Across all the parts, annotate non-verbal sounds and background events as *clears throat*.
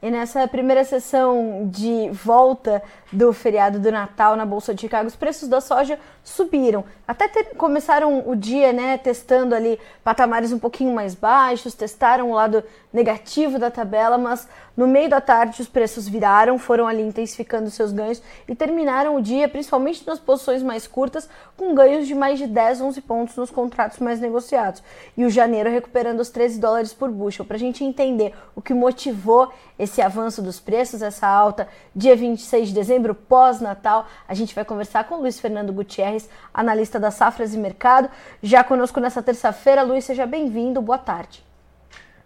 E nessa primeira sessão de volta do feriado do Natal na Bolsa de Chicago, os preços da soja subiram. Até ter, começaram o dia, né, testando ali patamares um pouquinho mais baixos, testaram o lado negativo da tabela, mas no meio da tarde os preços viraram, foram ali intensificando seus ganhos e terminaram o dia, principalmente nas posições mais curtas, com ganhos de mais de 10, 11 pontos nos contratos mais negociados. E o janeiro recuperando os 13 dólares por bushel. Para a gente entender o que motivou esse avanço dos preços, essa alta, dia 26 de dezembro, pós-Natal, a gente vai conversar com o Luiz Fernando Gutierrez, analista da Safras e Mercado. Já conosco nessa terça-feira. Luiz, seja bem-vindo, boa tarde.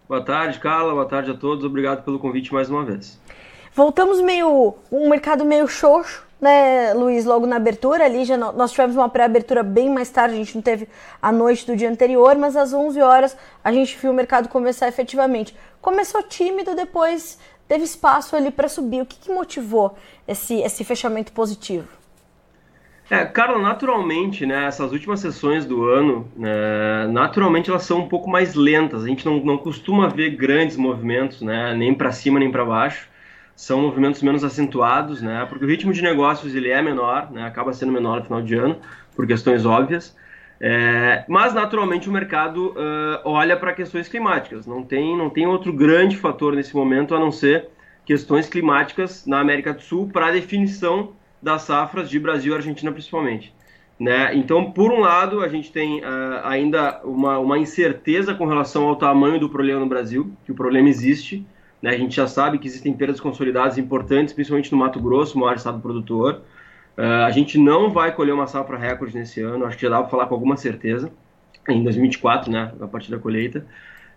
Boa tarde, Carla. Boa tarde a todos. Obrigado pelo convite mais uma vez. Voltamos meio. um mercado meio xoxo, né, Luiz? Logo na abertura ali, já nós tivemos uma pré-abertura bem mais tarde, a gente não teve a noite do dia anterior, mas às 11 horas a gente viu o mercado começar efetivamente. Começou tímido, depois teve espaço ali para subir. O que, que motivou esse, esse fechamento positivo? É, Carla, naturalmente, né, essas últimas sessões do ano, né, naturalmente elas são um pouco mais lentas. A gente não, não costuma ver grandes movimentos, né, nem para cima nem para baixo. São movimentos menos acentuados, né, porque o ritmo de negócios ele é menor, né, acaba sendo menor no final de ano, por questões óbvias. É, mas naturalmente o mercado uh, olha para questões climáticas. Não tem, não tem outro grande fator nesse momento a não ser questões climáticas na América do Sul para a definição das safras de Brasil e Argentina principalmente. Né? Então, por um lado, a gente tem uh, ainda uma, uma, incerteza com relação ao tamanho do problema no Brasil, que o problema existe. Né? A gente já sabe que existem perdas consolidadas importantes, principalmente no Mato Grosso, maior estado produtor. Uh, a gente não vai colher uma safra recorde nesse ano, acho que já dá para falar com alguma certeza, em 2024, né, a partir da colheita.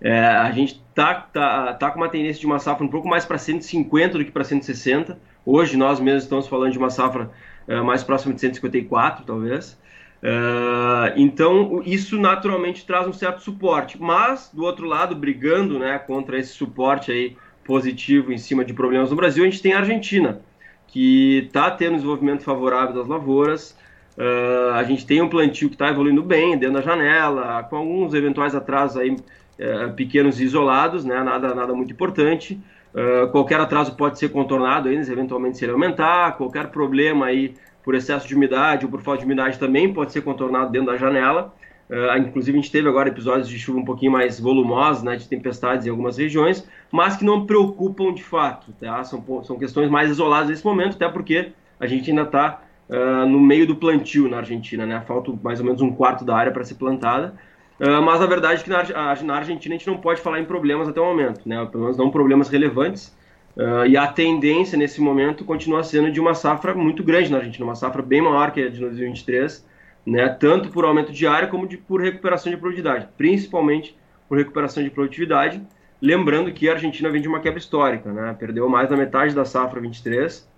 É, a gente tá, tá, tá com uma tendência de uma safra um pouco mais para 150 do que para 160. Hoje nós mesmos estamos falando de uma safra uh, mais próxima de 154, talvez. Uh, então isso naturalmente traz um certo suporte, mas do outro lado, brigando né, contra esse suporte aí positivo em cima de problemas no Brasil, a gente tem a Argentina, que está tendo um desenvolvimento favorável das lavouras. Uh, a gente tem um plantio que está evoluindo bem dentro da janela, com alguns eventuais atrasos aí, uh, pequenos e isolados, né, nada, nada muito importante. Uh, qualquer atraso pode ser contornado ainda, eventualmente se ele aumentar. Qualquer problema aí por excesso de umidade ou por falta de umidade também pode ser contornado dentro da janela. Uh, inclusive a gente teve agora episódios de chuva um pouquinho mais volumosos, né, de tempestades em algumas regiões, mas que não preocupam de fato. Tá? São, são questões mais isoladas nesse momento, até porque a gente ainda está uh, no meio do plantio na Argentina. Né? Falta mais ou menos um quarto da área para ser plantada. Uh, mas a verdade é que na, na, Argentina a gente não pode falar em problemas até o momento, né? pelo menos não problemas relevantes. E a tendência nesse momento continua sendo de uma safra muito grande na Argentina, uma safra bem maior que a de 2023, né? tanto por aumento de área como de, por recuperação de produtividade, principalmente por recuperação de produtividade. Lembrando que a Argentina vem de uma quebra histórica, né? perdeu mais da metade da safra 23,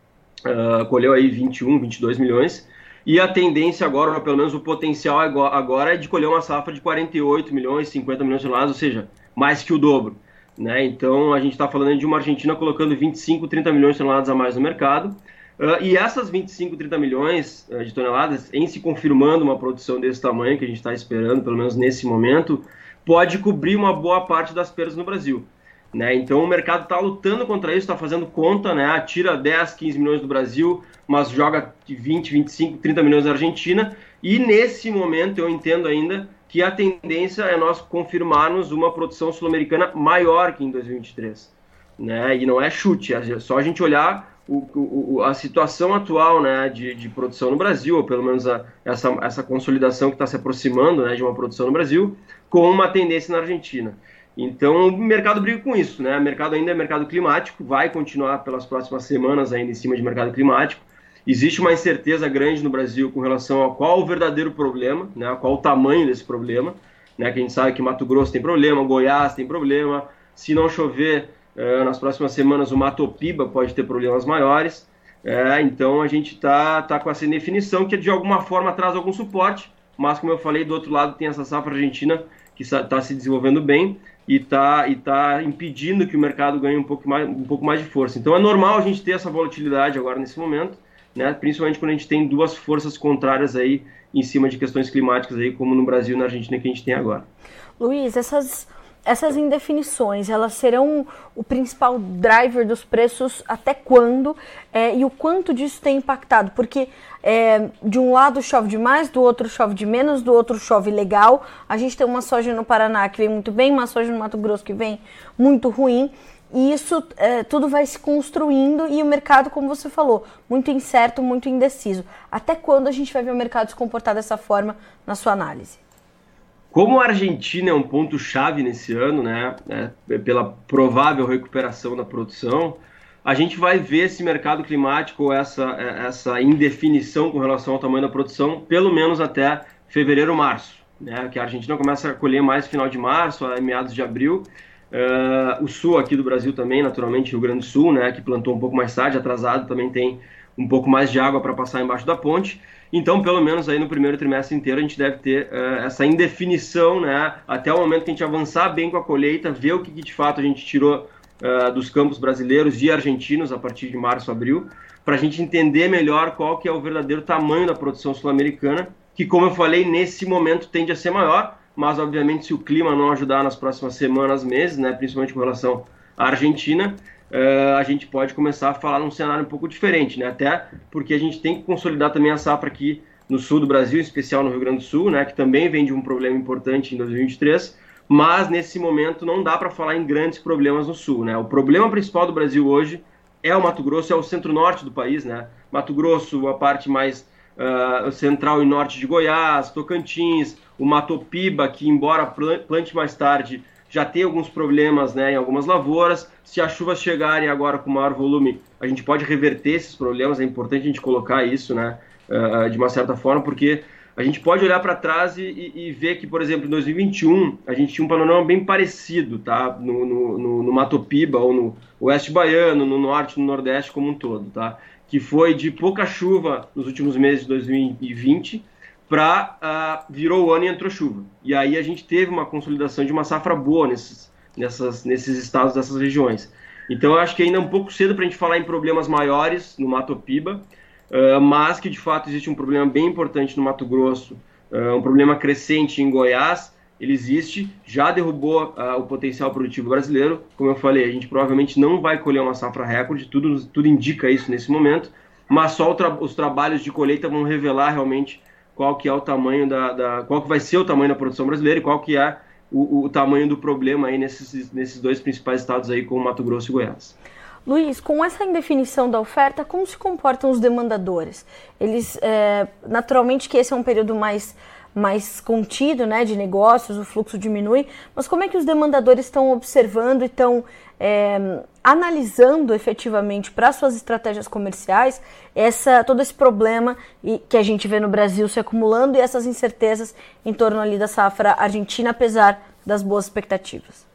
uh, colheu aí 21, 22 milhões e a tendência agora, ou pelo menos o potencial agora, é de colher uma safra de 48 milhões, 50 milhões de toneladas, ou seja, mais que o dobro. Né? Então a gente está falando de uma Argentina colocando 25, 30 milhões de toneladas a mais no mercado. Uh, e essas 25, 30 milhões uh, de toneladas, em se confirmando uma produção desse tamanho que a gente está esperando, pelo menos nesse momento, pode cobrir uma boa parte das perdas no Brasil. Né? Então o mercado está lutando contra isso, está fazendo conta, né? tira 10, 15 milhões do Brasil, mas joga 20, 25, 30 milhões da Argentina. E nesse momento eu entendo ainda que a tendência é nós confirmarmos uma produção sul-americana maior que em 2023. Né? E não é chute, é só a gente olhar o, o, a situação atual né, de, de, produção no Brasil, ou pelo menos a, essa, essa consolidação que está se aproximando né, de uma produção no Brasil, com uma tendência na Argentina. Então o mercado briga com isso, né? O mercado ainda é mercado climático, vai continuar pelas próximas semanas ainda em cima de mercado climático. Existe uma incerteza grande no Brasil com relação a qual o verdadeiro problema, né? Qual o tamanho desse problema, né? Que a gente sabe que Mato Grosso tem problema, Goiás tem problema. Se não chover nas próximas semanas, o Mato Piba pode ter problemas maiores. É, então a gente está tá com essa indefinição que de alguma forma traz algum suporte, mas como eu falei, do outro lado tem essa safra argentina que está se desenvolvendo bem e está e tá impedindo que o mercado ganhe um pouco, mais, um pouco mais de força. Então é normal a gente ter essa volatilidade agora nesse momento, né? principalmente quando a gente tem duas forças contrárias aí em cima de questões climáticas, aí, como no Brasil e na Argentina que a gente tem agora. Luiz, essas essas indefinições, elas serão o principal driver dos preços até quando é, e o quanto disso tem impactado? Porque é, de um lado chove demais, do outro chove de menos, do outro chove legal. A gente tem uma soja no Paraná que vem muito bem, uma soja no Mato Grosso que vem muito ruim. E isso é, tudo vai se construindo e o mercado, como você falou, muito incerto, muito indeciso. Até quando a gente vai ver o mercado se comportar dessa forma na sua análise? Como a Argentina é um ponto-chave nesse ano, né, é, pela provável recuperação da produção, a gente vai ver esse mercado climático, essa, essa indefinição com relação ao tamanho da produção, pelo menos até fevereiro, março, né, que a Argentina começa a colher mais final de março, a meados de abril, Uh, o sul aqui do Brasil também, naturalmente, Rio Grande do Sul, né, que plantou um pouco mais tarde, atrasado, também tem um pouco mais de água para passar embaixo da ponte. Então, pelo menos aí no primeiro trimestre inteiro, a gente deve ter uh, essa indefinição, né, até o momento que a gente avançar bem com a colheita, ver o que, que de fato a gente tirou uh, dos campos brasileiros e argentinos a partir de março, abril, para a gente entender melhor qual que é o verdadeiro tamanho da produção sul-americana, que, como eu falei, nesse momento tende a ser maior, mas obviamente se o clima não ajudar nas próximas semanas, meses, né, principalmente com relação à Argentina, uh, a gente pode começar a falar num cenário um pouco diferente, né, até porque a gente tem que consolidar também a safra aqui no sul do Brasil, em especial no Rio Grande do Sul, né, que também vem de um problema importante em 2023, mas nesse momento não dá para falar em grandes problemas no sul, né, o problema principal do Brasil hoje é o Mato Grosso, é o centro-norte do país, né, Mato Grosso, a parte mais uh, central e norte de Goiás, Tocantins, o Matopiba, que embora plante mais tarde, já tem alguns problemas né, em algumas lavouras. Se as chuvas chegarem agora com maior volume, a gente pode reverter esses problemas. É importante a gente colocar isso né, uh, de uma certa forma, porque a gente pode olhar para trás e, e, ver que, por exemplo, em 2021, a gente tinha um panorama bem parecido tá? no, no, no, no Matopiba ou no Oeste Baiano, no Norte, no Nordeste como um todo. Tá? Que foi de pouca chuva nos últimos meses de 2020 para uh, ah, virou o ano e entrou chuva. E aí a gente teve uma consolidação de uma safra boa nesses, nessas, nesses estados, dessas regiões. Então eu acho que ainda é um pouco cedo para a gente falar em problemas maiores no Mato Piba, uh, mas que de fato existe um problema bem importante no Mato Grosso, uh, um problema crescente em Goiás, ele existe, já derrubou o potencial produtivo brasileiro. Como eu falei, a gente provavelmente não vai colher uma safra recorde, tudo, tudo indica isso nesse momento, mas só tra os trabalhos de colheita vão revelar realmente qual que é o tamanho da, da, qual que vai ser o tamanho da produção brasileira e qual que é o, o tamanho do problema aí nesses, nesses dois principais estados aí, como Mato Grosso e Goiás. Luiz, com essa indefinição da oferta, como se comportam os demandadores? Eles, é, naturalmente que esse é um período mais mais contido, né, de negócios, o fluxo diminui, mas como é que os demandadores estão observando e estão é, analisando efetivamente para suas estratégias comerciais essa, todo esse problema que a gente vê no Brasil se acumulando e essas incertezas em torno ali da safra argentina, apesar das boas expectativas?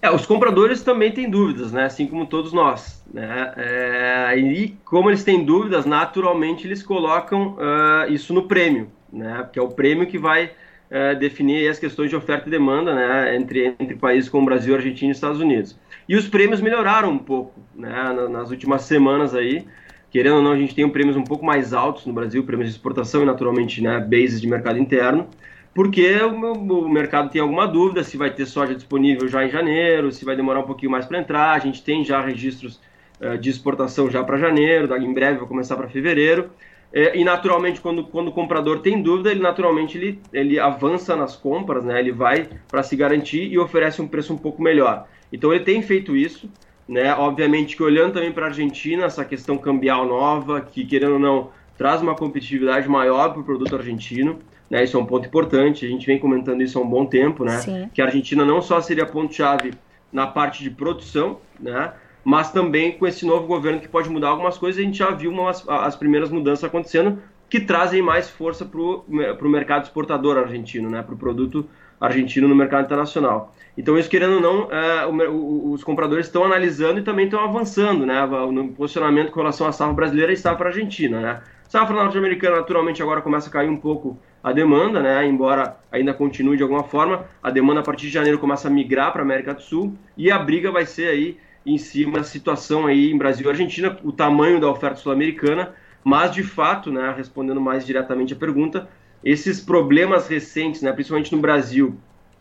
É, os compradores também têm dúvidas, né? assim como todos nós. Né? É, e como eles têm dúvidas, naturalmente eles colocam uh, isso no prêmio né? Que é o prêmio que vai é, definir as questões de oferta e demanda, né? Entre, entre países como Brasil, Argentina e Estados Unidos. E os prêmios melhoraram um pouco, né? Nas últimas semanas aí, querendo ou não, a gente tem prêmios um pouco mais altos no Brasil, prêmios de exportação e naturalmente, né? Bases de mercado interno porque o, mercado tem alguma dúvida se vai ter soja disponível já em janeiro, se vai demorar um pouquinho mais para entrar. A gente tem já registros uh, de exportação já para janeiro, em breve vai começar para fevereiro. É, e naturalmente, quando, quando o comprador tem dúvida, ele naturalmente ele, ele avança nas compras, né? ele vai para se garantir e oferece um preço um pouco melhor. Então ele tem feito isso, né? obviamente que olhando também para a Argentina, essa questão cambial nova, que querendo ou não, traz uma competitividade maior para o produto argentino. Né? Isso é um ponto importante, a gente vem comentando isso há um bom tempo, né? Sim. que a Argentina não só seria ponto-chave na parte de produção, né? Mas também com esse novo governo que pode mudar algumas coisas, a gente já viu umas, as primeiras mudanças acontecendo que trazem mais força para o mercado exportador argentino, né, para o produto argentino no mercado internacional. Então, isso querendo ou não, é, o, os compradores estão analisando e também estão avançando né, no posicionamento com relação à safra brasileira e safra argentina. Né. Safra norte-americana, naturalmente, agora começa a cair um pouco a demanda, né, embora ainda continue de alguma forma. A demanda a partir de janeiro começa a migrar para a América do Sul e a briga vai ser aí em cima da situação aí em Brasil e Argentina, o tamanho da oferta sul-americana, mas de fato, né, respondendo mais diretamente a pergunta, esses problemas recentes, né, principalmente no Brasil,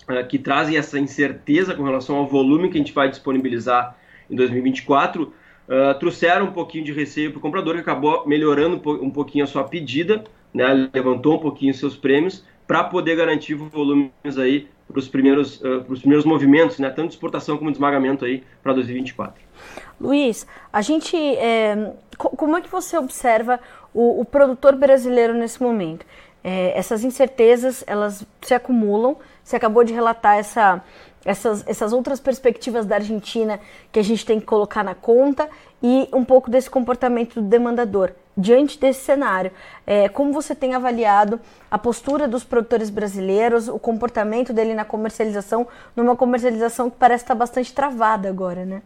uh, que trazem essa incerteza com relação ao volume que a gente vai disponibilizar em 2024, uh, trouxeram um pouquinho de receio para o comprador, que acabou melhorando um pouquinho a sua pedida, né, levantou um pouquinho seus prêmios, para poder garantir volumes aí para os primeiros, uh, primeiros movimentos, né, tanto de exportação como de esmagamento aí para 2024. Luiz, a gente, é, como é que você observa o, o produtor brasileiro nesse momento? É, essas incertezas, elas se acumulam, você acabou de relatar essa, essas, essas outras perspectivas da Argentina que a gente tem que colocar na conta e um pouco desse comportamento do demandador. Diante desse cenário, é, como você tem avaliado a postura dos produtores brasileiros, o comportamento dele na comercialização, numa comercialização que parece estar bastante travada agora, né?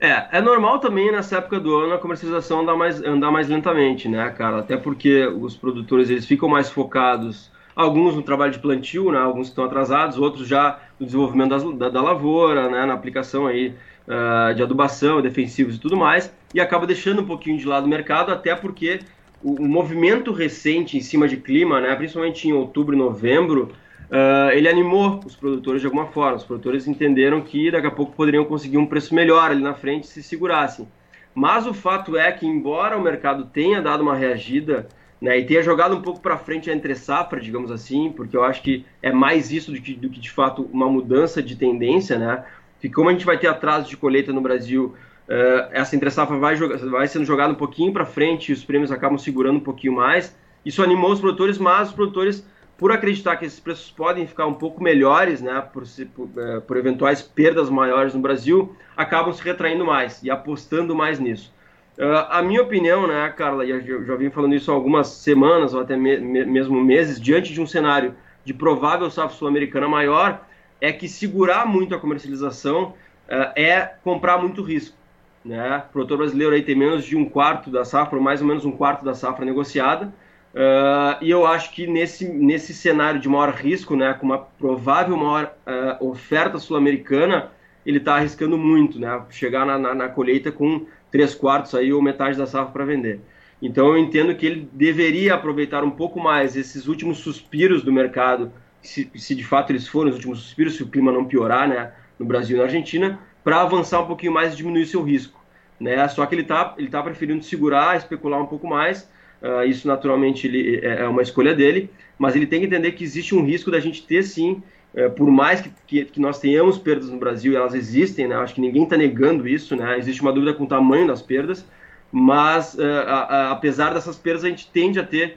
É, é normal também nessa época do ano a comercialização andar mais, andar mais lentamente, né, cara? Até porque os produtores eles ficam mais focados, alguns no trabalho de plantio, né? Alguns estão atrasados, outros já no desenvolvimento das, da, da, lavoura, né? Na aplicação aí uh, de adubação, defensivos e tudo mais, e acaba deixando um pouquinho de lado o mercado, até porque o, o movimento recente em cima de clima, né? Principalmente em outubro e novembro, uh, ele animou os produtores de alguma forma. Os produtores entenderam que daqui a pouco poderiam conseguir um preço melhor ali na frente se segurassem. Mas o fato é que, embora o mercado tenha dado uma reagida né, e tenha jogado um pouco para frente a entre safra, digamos assim, porque eu acho que é mais isso do que, do que de fato uma mudança de tendência, né? Que como a gente vai ter atraso de colheita no Brasil, uh, essa entre safra vai, vai sendo jogada um pouquinho para frente e os prêmios acabam segurando um pouquinho mais. Isso animou os produtores, mas os produtores por acreditar que esses preços podem ficar um pouco melhores, né, por, por, é, por, eventuais perdas maiores no Brasil, acabam se retraindo mais e apostando mais nisso. Uh, a minha opinião, né, Carla, e eu já vim falando isso há algumas semanas ou até me, mesmo meses, diante de um cenário de provável safra sul-americana maior, é que segurar muito a comercialização uh, é comprar muito risco. Né? O produtor brasileiro aí tem menos de um quarto da safra, ou mais ou menos um quarto da safra negociada, Uh, e eu acho que nesse, nesse cenário de maior risco, né, com uma provável maior uh, oferta sul-americana, ele está arriscando muito, né, chegar na, na, na, colheita com três quartos aí ou metade da safra para vender. Então eu entendo que ele deveria aproveitar um pouco mais esses últimos suspiros do mercado, se, se de fato eles forem os últimos suspiros, se o clima não piorar, né, no Brasil e na Argentina, para avançar um pouquinho mais e diminuir seu risco, né. Só que ele está ele tá preferindo segurar, especular um pouco mais Uh, isso naturalmente ele, é, é uma escolha dele, mas ele tem que entender que existe um risco da gente ter sim, uh, por mais que, que, que, nós tenhamos perdas no Brasil, elas existem, né? acho que ninguém está negando isso, né? existe uma dúvida com o tamanho das perdas, mas uh, apesar dessas perdas, a gente tende a ter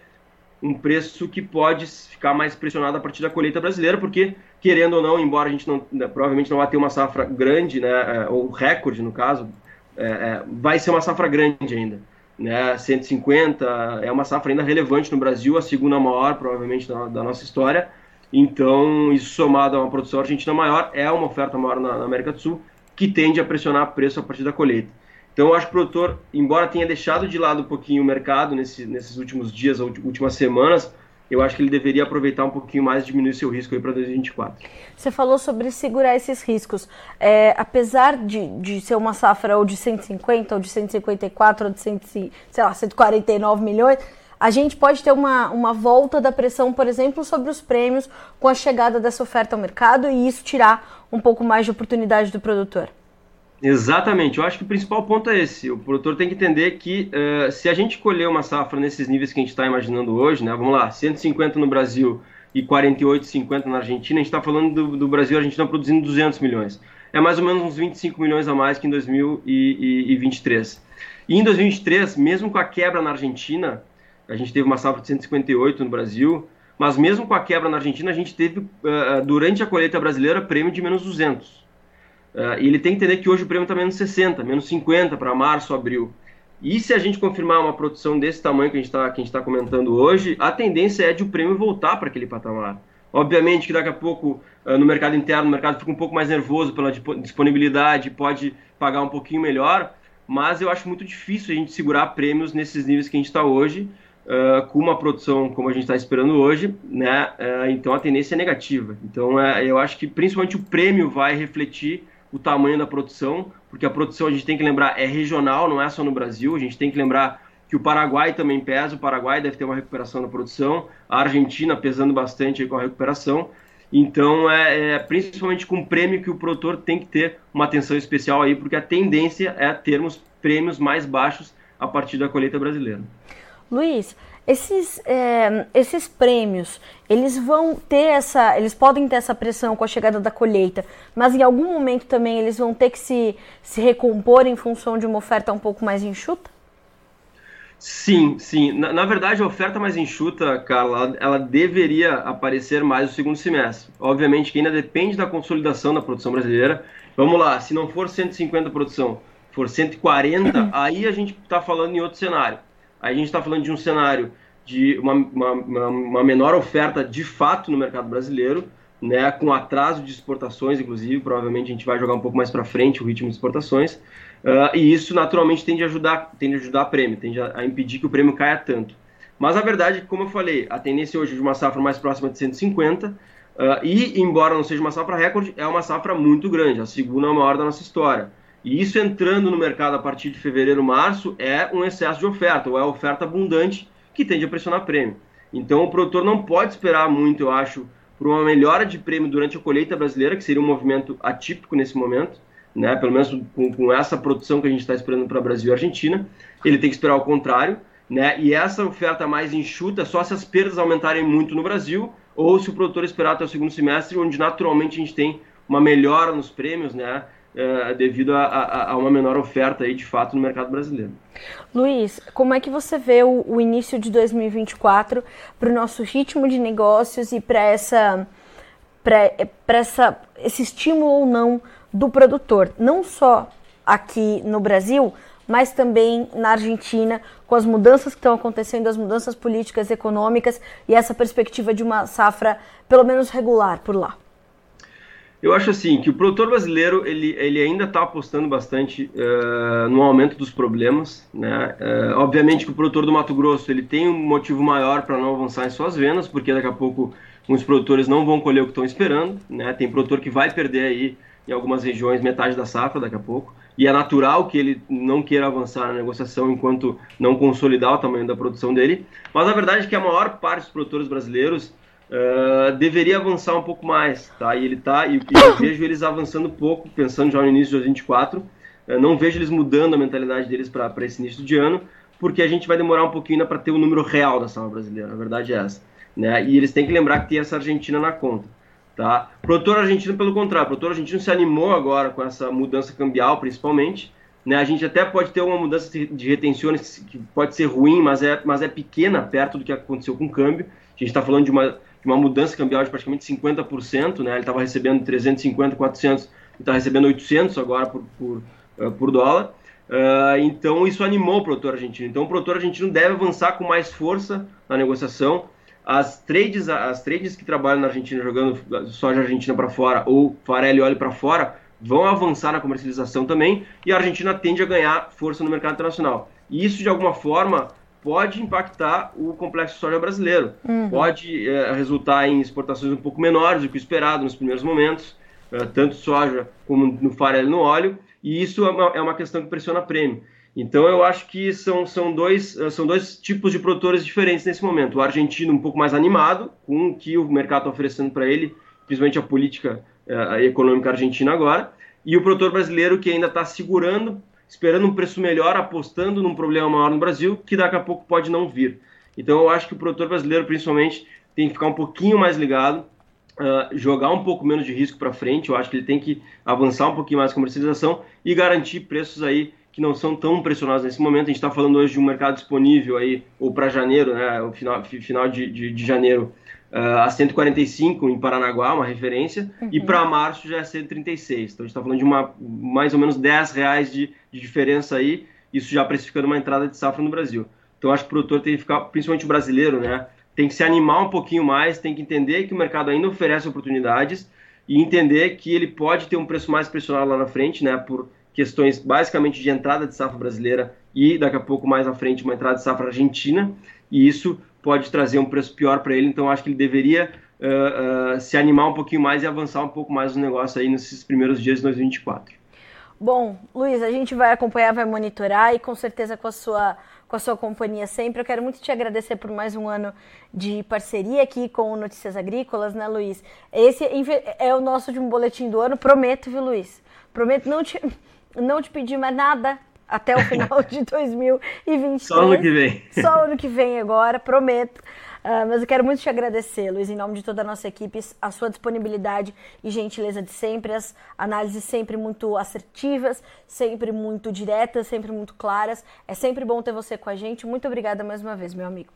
um preço que pode ficar mais pressionado a partir da colheita brasileira, porque, querendo ou não, embora a gente não, né, provavelmente não vá ter uma safra grande, né, é, ou recorde no caso, é, é, vai ser uma safra grande ainda né, 150, é uma safra ainda relevante no Brasil, a segunda maior, provavelmente, da, da nossa história. Então, isso somado a uma produção argentina maior, é uma oferta maior na, na América do Sul, que tende a pressionar preço a partir da colheita. Então, eu acho que o produtor, embora tenha deixado de lado um pouquinho o mercado nesse, nesses últimos dias, últimas semanas, eu acho que ele deveria aproveitar um pouquinho mais e diminuir seu risco para 2024. Você falou sobre segurar esses riscos. É, apesar de, de ser uma safra ou de 150, ou de 154, ou de 100, sei lá, 149 milhões, a gente pode ter uma, uma volta da pressão, por exemplo, sobre os prêmios com a chegada dessa oferta ao mercado e isso tirar um pouco mais de oportunidade do produtor. Exatamente, eu acho que o principal ponto é esse. O produtor tem que entender que uh, se a gente colher uma safra nesses níveis que a gente está imaginando hoje, né? Vamos lá, 150 no Brasil e 48, 50 na Argentina, a gente está falando do, do Brasil e a Argentina produzindo 200 milhões. É mais ou menos uns 25 milhões a mais que em 2023. E em 2023, mesmo com a quebra na Argentina, a gente teve uma safra de 158 no Brasil, mas mesmo com a quebra na Argentina, a gente teve, uh, durante a colheita brasileira, prêmio de menos 200. Uh, e ele tem que entender que hoje o prêmio está menos 60, menos 50 para março, abril. E se a gente confirmar uma produção desse tamanho que a gente está tá comentando hoje, a tendência é de o prêmio voltar para aquele patamar. Obviamente que daqui a pouco, uh, no mercado interno, o mercado fica um pouco mais nervoso pela disponibilidade, pode pagar um pouquinho melhor, mas eu acho muito difícil a gente segurar prêmios nesses níveis que a gente está hoje, uh, com uma produção como a gente está esperando hoje, né? então a tendência é negativa. Então eu acho que principalmente o prêmio vai refletir o tamanho da produção, porque a produção a gente tem que lembrar é regional, não é só no Brasil, a gente tem que lembrar que o Paraguai também pesa, o Paraguai deve ter uma recuperação da produção, a Argentina pesando bastante com a recuperação, Então, é, é, principalmente com o prêmio que o produtor tem que ter uma atenção especial aí, porque a tendência é termos prêmios mais baixos a partir da colheita brasileira. Luiz, esses, é, esses prêmios, eles vão ter essa, eles podem ter essa pressão com a chegada da colheita, mas em algum momento também eles vão ter que se, se recompor em função de uma oferta um pouco mais enxuta? Sim, sim. Na, na, verdade, a oferta mais enxuta, Carla, ela deveria aparecer mais no segundo semestre. Obviamente que ainda depende da consolidação da produção brasileira. Vamos lá, se não for 150 produção, for 140, *clears throat* aí a gente está falando em outro cenário. Aí a gente está falando de um cenário de uma, uma, uma, menor oferta de fato no mercado brasileiro, né, com atraso de exportações, inclusive, provavelmente a gente vai jogar um pouco mais para frente o ritmo de exportações, Uh, e isso naturalmente tende a ajudar, tende a ajudar a prêmio, tende a, a, impedir que o prêmio caia tanto. Mas a verdade, como eu falei, a tendência hoje é de uma safra mais próxima de 150, uh, ah, e embora não seja uma safra recorde, é uma safra muito grande, a segunda maior da nossa história. E isso entrando no mercado a partir de fevereiro, março, é um excesso de oferta, ou é oferta abundante que tende a pressionar prêmio. Então o produtor não pode esperar muito, eu acho, por uma melhora de prêmio durante a colheita brasileira, que seria um movimento atípico nesse momento né? Pelo menos com, com essa produção que a gente está esperando para Brasil e Argentina, ele tem que esperar o contrário, né? E essa oferta mais enxuta só se as perdas aumentarem muito no Brasil ou se o produtor esperar até o segundo semestre, onde naturalmente a gente tem uma melhora nos prêmios, né? É, devido a, a, a, uma menor oferta aí de fato no mercado brasileiro. Luiz, como é que você vê o, o início de 2024 para o nosso ritmo de negócios e para essa para essa esse estímulo ou não do produtor, não só aqui no Brasil, mas também na Argentina, com as mudanças que estão acontecendo, as mudanças políticas, econômicas e essa perspectiva de uma safra pelo menos regular por lá? Eu acho assim que o produtor brasileiro ele, ele ainda está apostando bastante uh, no aumento dos problemas, né? Uh, obviamente que o produtor do Mato Grosso ele tem um motivo maior para não avançar em suas vendas, porque daqui a pouco muitos produtores não vão colher o que estão esperando, né? Tem produtor que vai perder aí em algumas regiões metade da safra daqui a pouco. E é natural que ele não queira avançar na negociação enquanto não consolidar o tamanho da produção dele. Mas a verdade é que a maior parte dos produtores brasileiros uh, deveria avançar um pouco mais, tá? E ele tá, e eu *coughs* vejo eles avançando pouco, pensando já no início de 2024. Uh, não vejo eles mudando a mentalidade deles para esse início de ano, porque a gente vai demorar um pouquinho para ter o número real da safra brasileira. A verdade é essa, né? E eles têm que lembrar que tem essa Argentina na conta. Tá? O produtor argentino, pelo contrário, o produtor argentino se animou agora com essa mudança cambial, principalmente. Né? A gente até pode ter uma mudança de retenções que pode ser ruim, mas é, mas é pequena perto do que aconteceu com o câmbio. A gente está falando de uma, uma mudança cambial de praticamente 50%. Né? Ele estava recebendo 350, 400 e está recebendo 800 agora por, por, uh, por dólar. Uh, então isso animou o produtor argentino. Então o produtor argentino deve avançar com mais força na negociação as trades, as trades que trabalham na Argentina jogando soja argentina para fora ou farelo e óleo para fora vão avançar na comercialização também e a Argentina tende a ganhar força no mercado internacional. E isso de alguma forma pode impactar o complexo soja brasileiro. Uhum. Pode é, resultar em exportações um pouco menores do que o esperado nos primeiros momentos, é, tanto soja como no farelo e no óleo, e isso é uma, é uma questão que pressiona prêmio. Então eu acho que são, são, dois, eh, são dois tipos de produtores diferentes nesse momento. O argentino um pouco mais animado com o que o mercado está oferecendo para ele, principalmente a política econômica argentina agora, e o produtor brasileiro que ainda está segurando, esperando um preço melhor, apostando num problema maior no Brasil, que daqui a pouco pode não vir. Então eu acho que o produtor brasileiro, principalmente, tem que ficar um pouquinho mais ligado, uh, jogar um pouco menos de risco para frente. Eu acho que ele tem que avançar um pouquinho mais a comercialização e garantir preços aí que não são tão pressionados nesse momento. A gente está falando hoje de um mercado disponível aí, ou para janeiro, né, o final, final de, de, de janeiro, uh, a 145 em Paranaguá, uma referência, uhum. e para março já é 136. Então a gente está falando de uma, mais ou menos 10 reais de, de diferença aí, isso já precificando uma entrada de safra no Brasil. Então acho que o produtor tem que ficar, principalmente o brasileiro, né, tem que se animar um pouquinho mais, tem que entender que o mercado ainda oferece oportunidades e entender que ele pode ter um preço mais pressionado lá na frente, né, por questões basicamente de entrada de safra brasileira e daqui a pouco mais à frente uma entrada de safra argentina, e isso pode trazer um preço pior para ele, então acho que ele deveria uh, uh, se animar um pouquinho mais e avançar um pouco mais no negócio aí nesses primeiros dias de 2024. Bom, Luiz, a gente vai acompanhar, vai monitorar e com certeza com a sua com a sua companhia sempre. Eu quero muito te agradecer por mais um ano de parceria aqui com Notícias Agrícolas, né, Luiz? Esse é o nosso último boletim do ano, prometo, viu, Luiz? Prometo não te, não te pedir mais nada até o final *laughs* de 2023. Só ano que vem. Só ano que vem agora, prometo. Uh, mas eu quero muito te agradecer, Luiz, em nome de toda a nossa equipe, a sua disponibilidade e gentileza de sempre, as análises sempre muito assertivas, sempre muito diretas, sempre muito claras. É sempre bom ter você com a gente. Muito obrigada mais uma vez, meu amigo.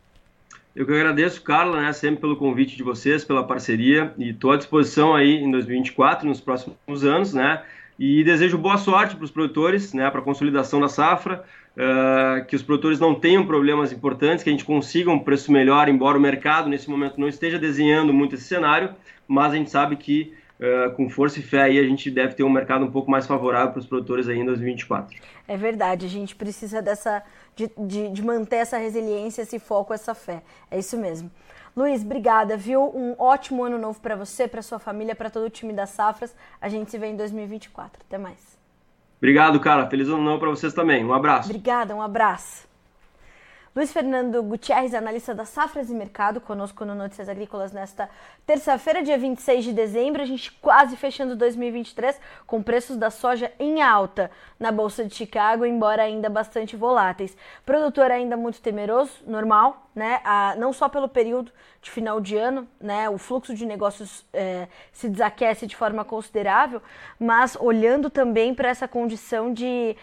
Eu que agradeço, Carla, né, sempre pelo convite de vocês, pela parceria e estou à disposição aí em 2024, nos próximos anos, né? E desejo boa sorte para os produtores, né, para a consolidação da safra, uh, que os produtores não tenham problemas importantes, que a gente consiga um preço melhor, embora o mercado nesse momento não esteja desenhando muito esse cenário, mas a gente sabe que uh, com força e fé aí a gente deve ter um mercado um pouco mais favorável para os produtores aí em 2024. É verdade, a gente precisa dessa de, de, de manter essa resiliência, esse foco, essa fé. É isso mesmo. Luiz, obrigada, viu? Um ótimo ano novo para você, para sua família, para todo o time das Safras. A gente se vê em 2024. Até mais. Obrigado, cara. Feliz ano novo para vocês também. Um abraço. Obrigada, um abraço. Luiz Fernando Gutierrez, analista da Safras e Mercado, conosco no Notícias Agrícolas nesta terça-feira, dia 26 de dezembro. A gente quase fechando 2023 com preços da soja em alta na Bolsa de Chicago, embora ainda bastante voláteis. Produtor ainda muito temeroso, normal, né? Ah, não só pelo período de final de ano, né? O fluxo de negócios é, se desaquece de forma considerável, mas olhando também para essa condição de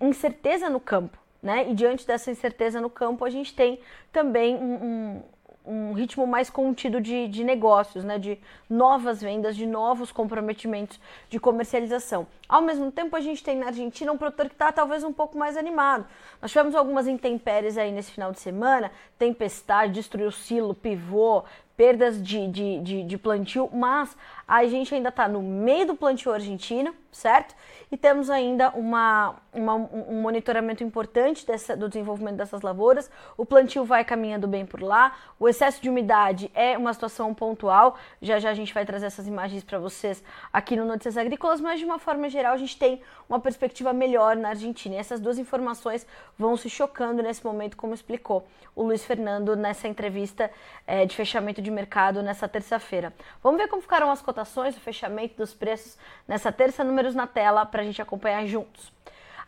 um, incerteza no campo. Né? E diante dessa incerteza no campo, a gente tem também um, um, um ritmo mais contido de, de negócios, né? de novas vendas, de novos comprometimentos de comercialização. Ao mesmo tempo, a gente tem na Argentina um produtor que está talvez um pouco mais animado. Nós tivemos algumas intempéries aí nesse final de semana, tempestade, destruiu silo, pivô, perdas de, de, de, de plantio, mas a gente ainda está no meio do plantio argentino, certo? E temos ainda uma, uma, um monitoramento importante dessa, do desenvolvimento dessas lavouras. O plantio vai caminhando bem por lá. O excesso de umidade é uma situação pontual. Já já a gente vai trazer essas imagens para vocês aqui no Notícias Agrícolas, mas de uma forma geral a gente tem uma perspectiva melhor na Argentina. E essas duas informações vão se chocando nesse momento, como explicou o Luiz Fernando nessa entrevista é, de fechamento de mercado nessa terça-feira. Vamos ver como ficaram as cotações, o fechamento dos preços nessa terça, números na tela para a gente acompanhar juntos.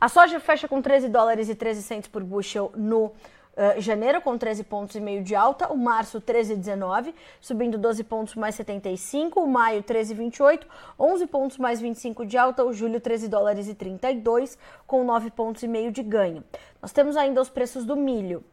A soja fecha com 13 dólares e 13 centos por bushel no Uh, janeiro com 13 pontos e meio de alta, o março 13,19, subindo 12 pontos mais 75, o maio 13,28, 11 pontos mais 25 de alta, o julho 13 dólares e 32, com 9 pontos e meio de ganho. Nós temos ainda os preços do milho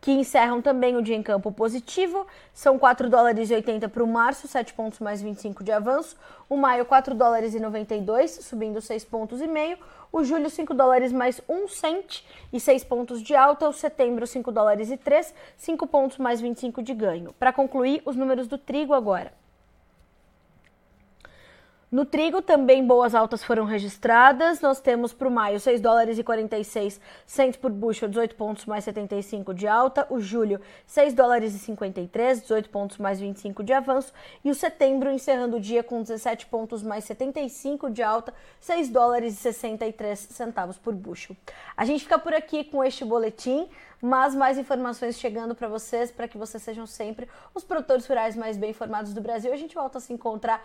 que encerram também o dia em campo positivo. São 4 dólares e 80 para o março, 7 pontos mais 25 de avanço. O maio, 4 dólares e 92, subindo 6 pontos e meio. O julho, 5 dólares mais 1 cent e 6 pontos de alta. O setembro, 5 dólares e 3, 5 pontos mais 25 de ganho. Para concluir, os números do trigo agora. No trigo também boas altas foram registradas. Nós temos para o maio 6 dólares e 46 centos por bushel, 18 pontos mais 75 de alta. O julho 6 dólares e 53, 18 pontos mais 25 de avanço. E o setembro encerrando o dia com 17 pontos mais 75 de alta, 6 dólares e 63 centavos por bushel. A gente fica por aqui com este boletim mas mais informações chegando para vocês, para que vocês sejam sempre os produtores rurais mais bem informados do Brasil. A gente volta a se encontrar